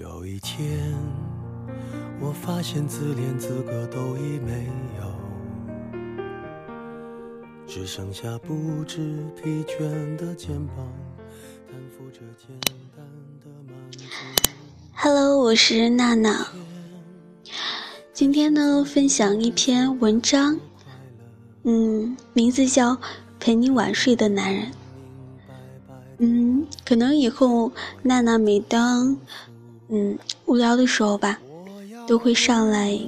有一天，我发现自怜资格都已没有，只剩下不知疲倦的肩膀，担负着简单的满足。Hello，我是娜娜。今天呢，分享一篇文章，嗯，名字叫《陪你晚睡的男人》。嗯，可能以后娜娜每当嗯无聊的时候吧，都会上来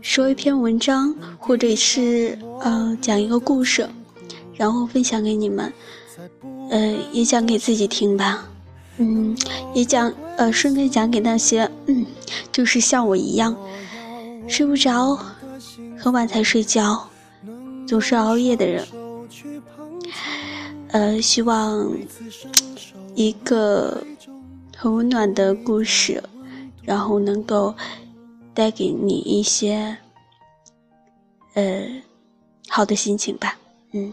说一篇文章，或者是呃讲一个故事，然后分享给你们，呃，也讲给自己听吧。嗯，也讲呃，顺便讲给那些嗯，就是像我一样睡不着，很晚才睡觉，总是熬夜的人。呃，希望一个很温暖的故事，然后能够带给你一些呃好的心情吧。嗯，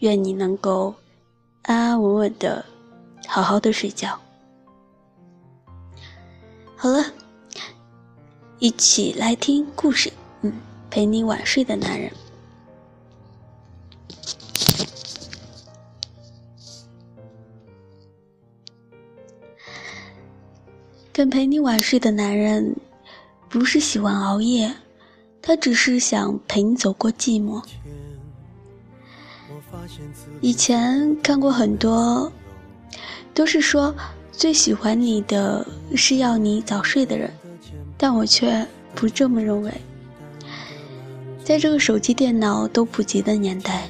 愿你能够安安稳稳的。好好的睡觉。好了，一起来听故事。嗯，陪你晚睡的男人。跟陪你晚睡的男人，不是喜欢熬夜，他只是想陪你走过寂寞。以前看过很多。都是说最喜欢你的是要你早睡的人，但我却不这么认为。在这个手机、电脑都普及的年代，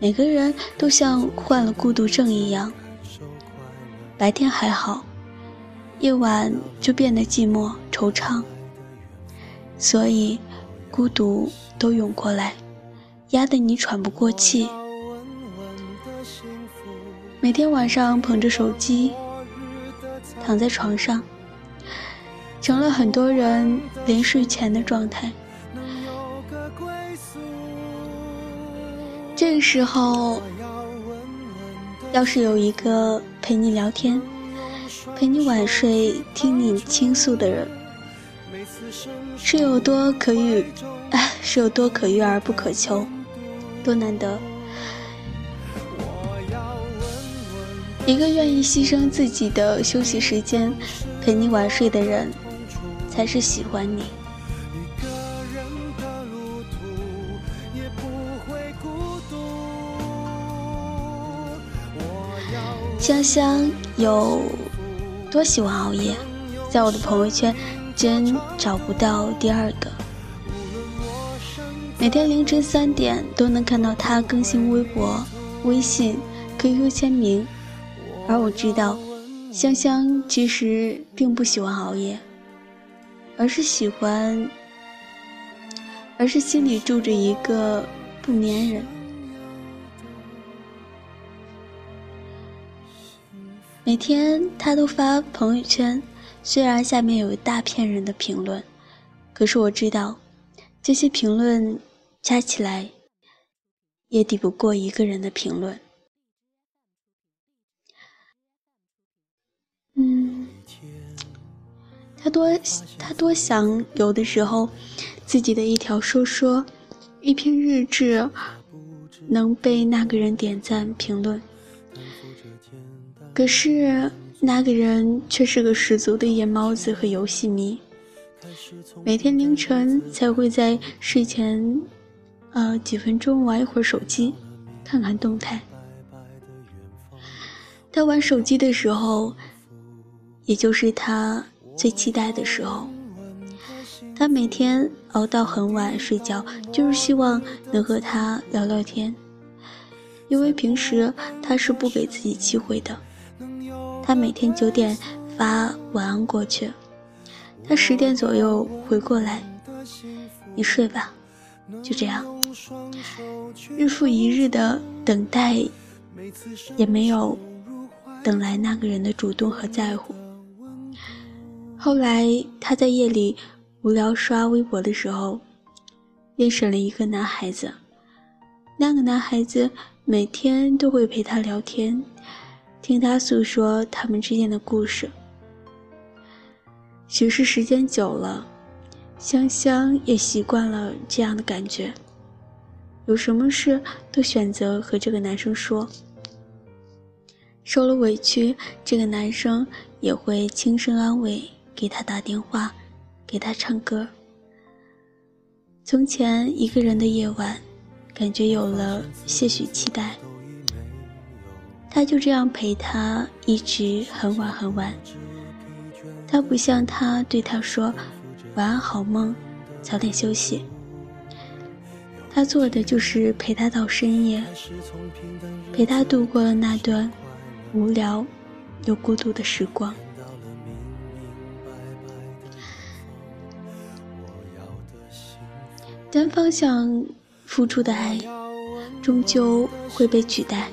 每个人都像患了孤独症一样，白天还好，夜晚就变得寂寞惆怅，所以孤独都涌过来，压得你喘不过气。每天晚上捧着手机，躺在床上，成了很多人临睡前的状态。这个时候，要是有一个陪你聊天、陪你晚睡、听你倾诉的人，是有多可遇，是有多可遇而不可求，多难得。一个愿意牺牲自己的休息时间陪你晚睡的人，才是喜欢你。香香有多喜欢熬夜，在我的朋友圈真找不到第二个。每天凌晨三点都能看到他更新微博、微信、QQ 签名。而我知道，香香其实并不喜欢熬夜，而是喜欢，而是心里住着一个不粘人。每天他都发朋友圈，虽然下面有一大片人的评论，可是我知道，这些评论加起来，也抵不过一个人的评论。嗯，他多他多想有的时候，自己的一条说说，一篇日志，能被那个人点赞评论。可是那个人却是个十足的夜猫子和游戏迷，每天凌晨才会在睡前，呃几分钟玩一会儿手机，看看动态。他玩手机的时候。也就是他最期待的时候，他每天熬到很晚睡觉，就是希望能和他聊聊天。因为平时他是不给自己机会的，他每天九点发晚安过去，他十点左右回过来，你睡吧，就这样，日复一日的等待，也没有等来那个人的主动和在乎。后来，他在夜里无聊刷微博的时候，认识了一个男孩子。那个男孩子每天都会陪他聊天，听他诉说他们之间的故事。许是时间久了，香香也习惯了这样的感觉。有什么事都选择和这个男生说。受了委屈，这个男生也会轻声安慰，给他打电话，给他唱歌。从前一个人的夜晚，感觉有了些许期待。他就这样陪他，一直很晚很晚。他不像他对他说“晚安好梦，早点休息”。他做的就是陪他到深夜，陪他度过了那段。无聊又孤独的时光，单方向付出的爱，终究会被取代。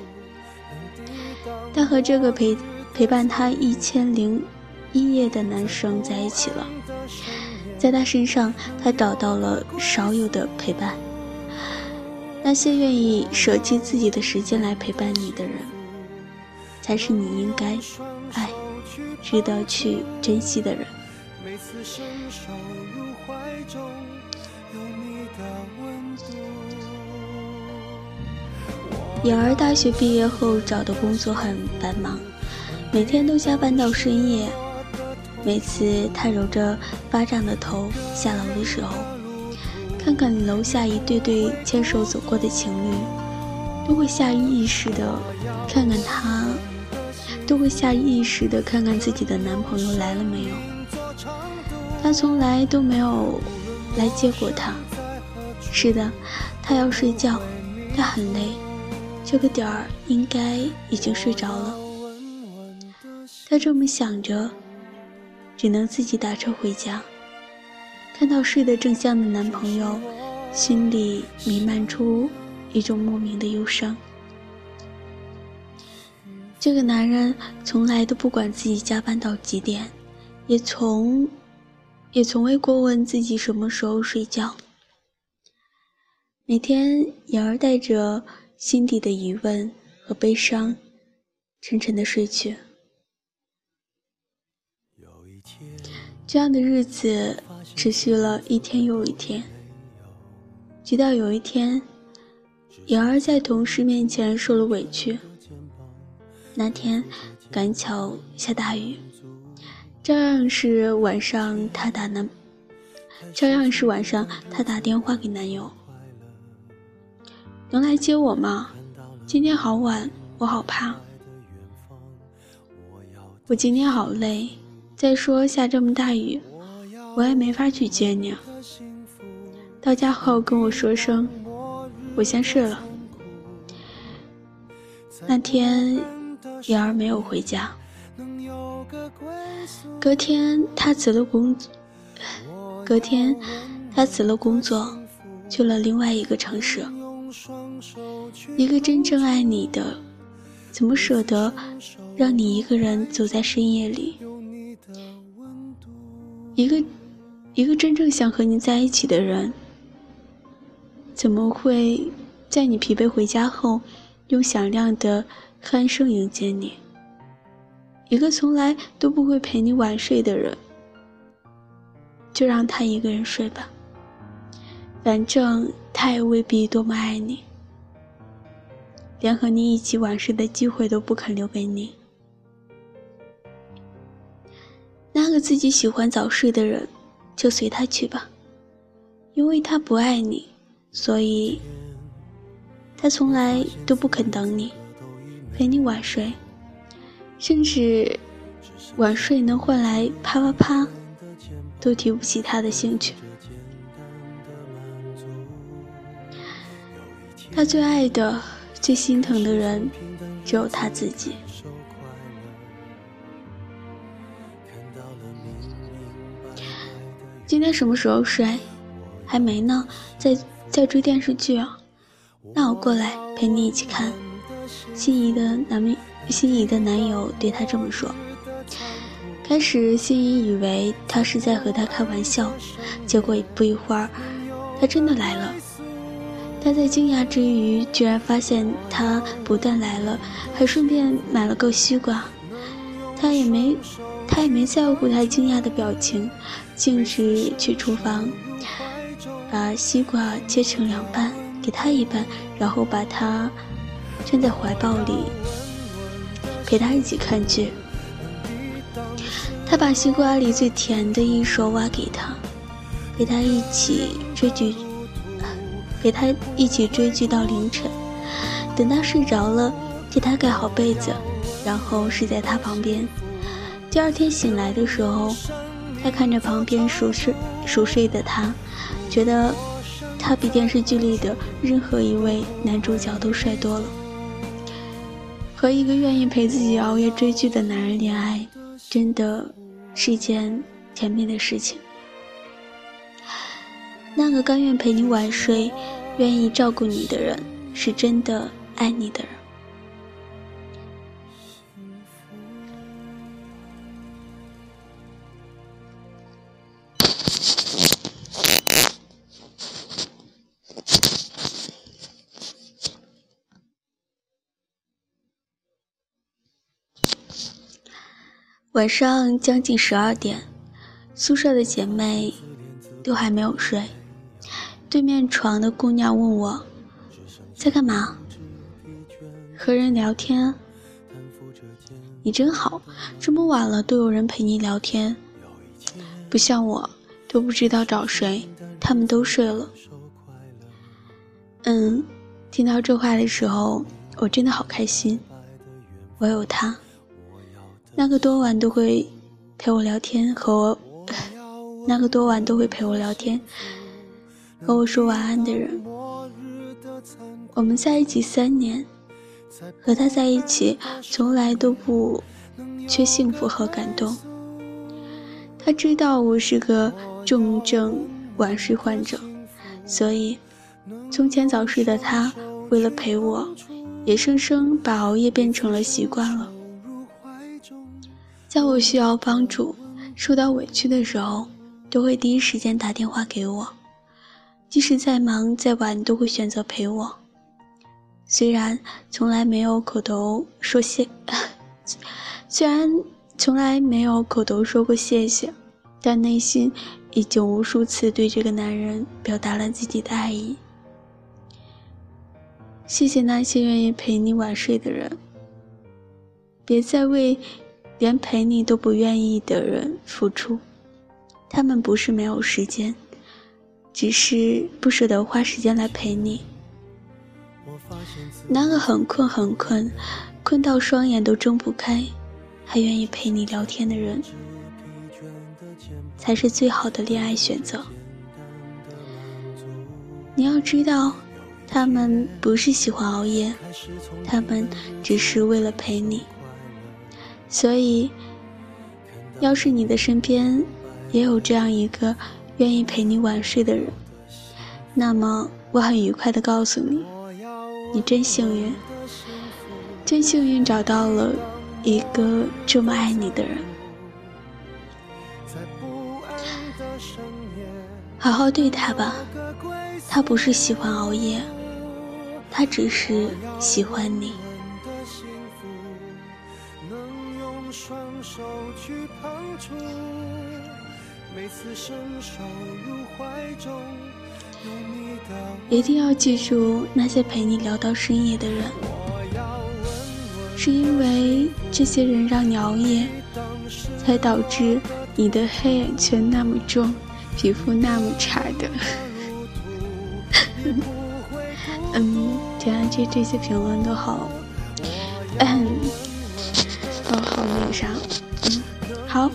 他和这个陪陪伴他一千零一夜的男生在一起了，在他身上，他找到了少有的陪伴。那些愿意舍弃自己的时间来陪伴你的人。才是你应该爱、值得去珍惜的人。每次伸手入怀中颖儿大学毕业后找的工作很繁忙，每天都加班到深夜。每次她揉着巴掌的头下楼的时候，看看楼下一对对牵手走过的情侣，都会下意识的看看他。都会下意识的看看自己的男朋友来了没有。他从来都没有来接过她。是的，他要睡觉，他很累，这个点儿应该已经睡着了。他这么想着，只能自己打车回家。看到睡得正香的男朋友，心里弥漫出一种莫名的忧伤。这个男人从来都不管自己加班到几点，也从，也从未过问自己什么时候睡觉。每天，颖儿带着心底的疑问和悲伤，沉沉的睡去。这样的日子持续了一天又一天，直到有一天，颖儿在同事面前受了委屈。那天赶巧下大雨，照样是晚上她打男，照样是晚上她打电话给男友，能来接我吗？今天好晚，我好怕。我今天好累，再说下这么大雨，我也没法去接你。到家后跟我说声，我先睡了。那天。颖儿没有回家。隔天，他辞了工，隔天，他辞了工作，去了另外一个城市。一个真正爱你的，怎么舍得让你一个人走在深夜里？一个，一个真正想和你在一起的人，怎么会在你疲惫回家后，用响亮的？鼾声迎接你，一个从来都不会陪你晚睡的人，就让他一个人睡吧。反正他也未必多么爱你，连和你一起晚睡的机会都不肯留给你。那个自己喜欢早睡的人，就随他去吧，因为他不爱你，所以他从来都不肯等你。陪你晚睡，甚至晚睡能换来啪啪啪，都提不起他的兴趣。他最爱的、最心疼的人，只有他自己。今天什么时候睡？还没呢，在在追电视剧啊。那我过来陪你一起看。心仪的男，心仪的男友对她这么说。开始，心仪以为他是在和他开玩笑，结果不一会儿，他真的来了。他在惊讶之余，居然发现他不但来了，还顺便买了个西瓜。他也没，他也没在乎他惊讶的表情，径直去厨房，把西瓜切成两半，给他一半，然后把他圈在怀抱里，陪他一起看剧。他把西瓜里最甜的一手挖给他，陪他一起追剧，陪他一起追剧到凌晨。等他睡着了，替他盖好被子，然后睡在他旁边。第二天醒来的时候，他看着旁边熟睡熟睡的他，觉得他比电视剧里的任何一位男主角都帅多了。和一个愿意陪自己熬夜追剧的男人恋爱，真的是一件甜蜜的事情。那个甘愿陪你晚睡、愿意照顾你的人，是真的爱你的人。晚上将近十二点，宿舍的姐妹都还没有睡。对面床的姑娘问我，在干嘛？和人聊天。你真好，这么晚了都有人陪你聊天。不像我，都不知道找谁，他们都睡了。嗯，听到这话的时候，我真的好开心。我有他。那个多晚都会陪我聊天，和我 那个多晚都会陪我聊天，和我说晚安的人。我们在一起三年，和他在一起从来都不缺幸福和感动。他知道我是个重症晚睡患者，所以从前早睡的他，为了陪我，也生生把熬夜变成了习惯了。在我需要帮助、受到委屈的时候，都会第一时间打电话给我，即使再忙再晚，都会选择陪我。虽然从来没有口头说谢，虽然从来没有口头说过谢谢，但内心已经无数次对这个男人表达了自己的爱意。谢谢那些愿意陪你晚睡的人，别再为。连陪你都不愿意的人付出，他们不是没有时间，只是不舍得花时间来陪你。那个很困很困，困到双眼都睁不开，还愿意陪你聊天的人，才是最好的恋爱选择。你要知道，他们不是喜欢熬夜，他们只是为了陪你。所以，要是你的身边也有这样一个愿意陪你晚睡的人，那么我很愉快的告诉你，你真幸运，真幸运找到了一个这么爱你的人。好好对他吧，他不是喜欢熬夜，他只是喜欢你。手去碰触，每次伸手入怀中，一定要记住那些陪你聊到深夜的人，是因为这些人让你熬夜，才导致你的黑眼圈那么重，皮肤那么差的。嗯，天啊，这这些评论都好，嗯。好那个啥，嗯，好，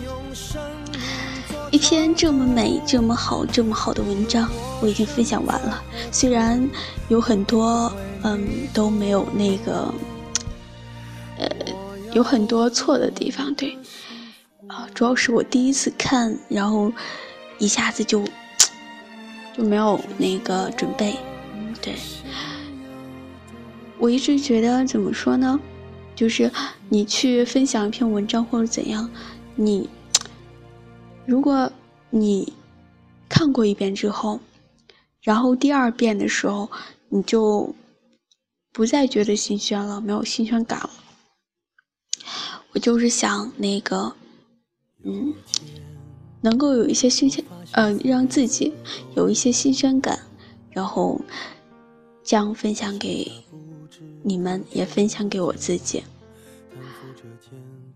一篇这么美、这么好、这么好的文章，我已经分享完了。虽然有很多，嗯，都没有那个，呃，有很多错的地方，对，啊，主要是我第一次看，然后一下子就 就没有那个准备，对，我一直觉得怎么说呢？就是你去分享一篇文章或者怎样，你如果你看过一遍之后，然后第二遍的时候，你就不再觉得新鲜了，没有新鲜感了。我就是想那个嗯，能够有一些新鲜，呃，让自己有一些新鲜感，然后将分享给你们，也分享给我自己。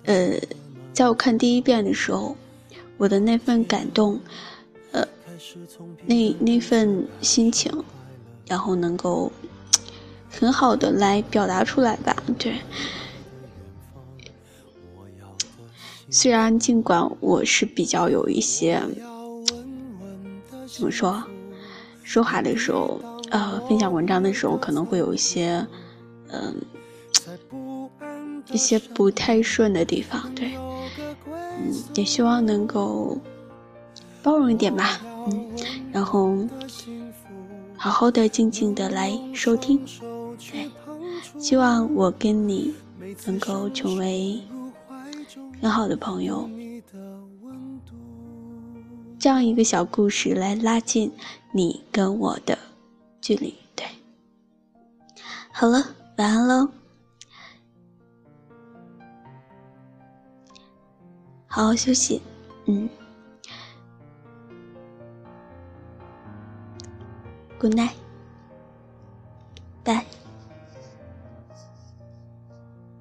呃，在我看第一遍的时候，我的那份感动，呃，那那份心情，然后能够很好的来表达出来吧，对。虽然尽管我是比较有一些，怎么说，说话的时候，呃，分享文章的时候可能会有一些，嗯，一些不太顺的地方，对，嗯，也希望能够包容一点吧，嗯，然后好好的、静静的来收听，对，希望我跟你能够成为。很好的朋友，这样一个小故事来拉近你跟我的距离。对，好了，晚安喽，好好休息。嗯，Good night。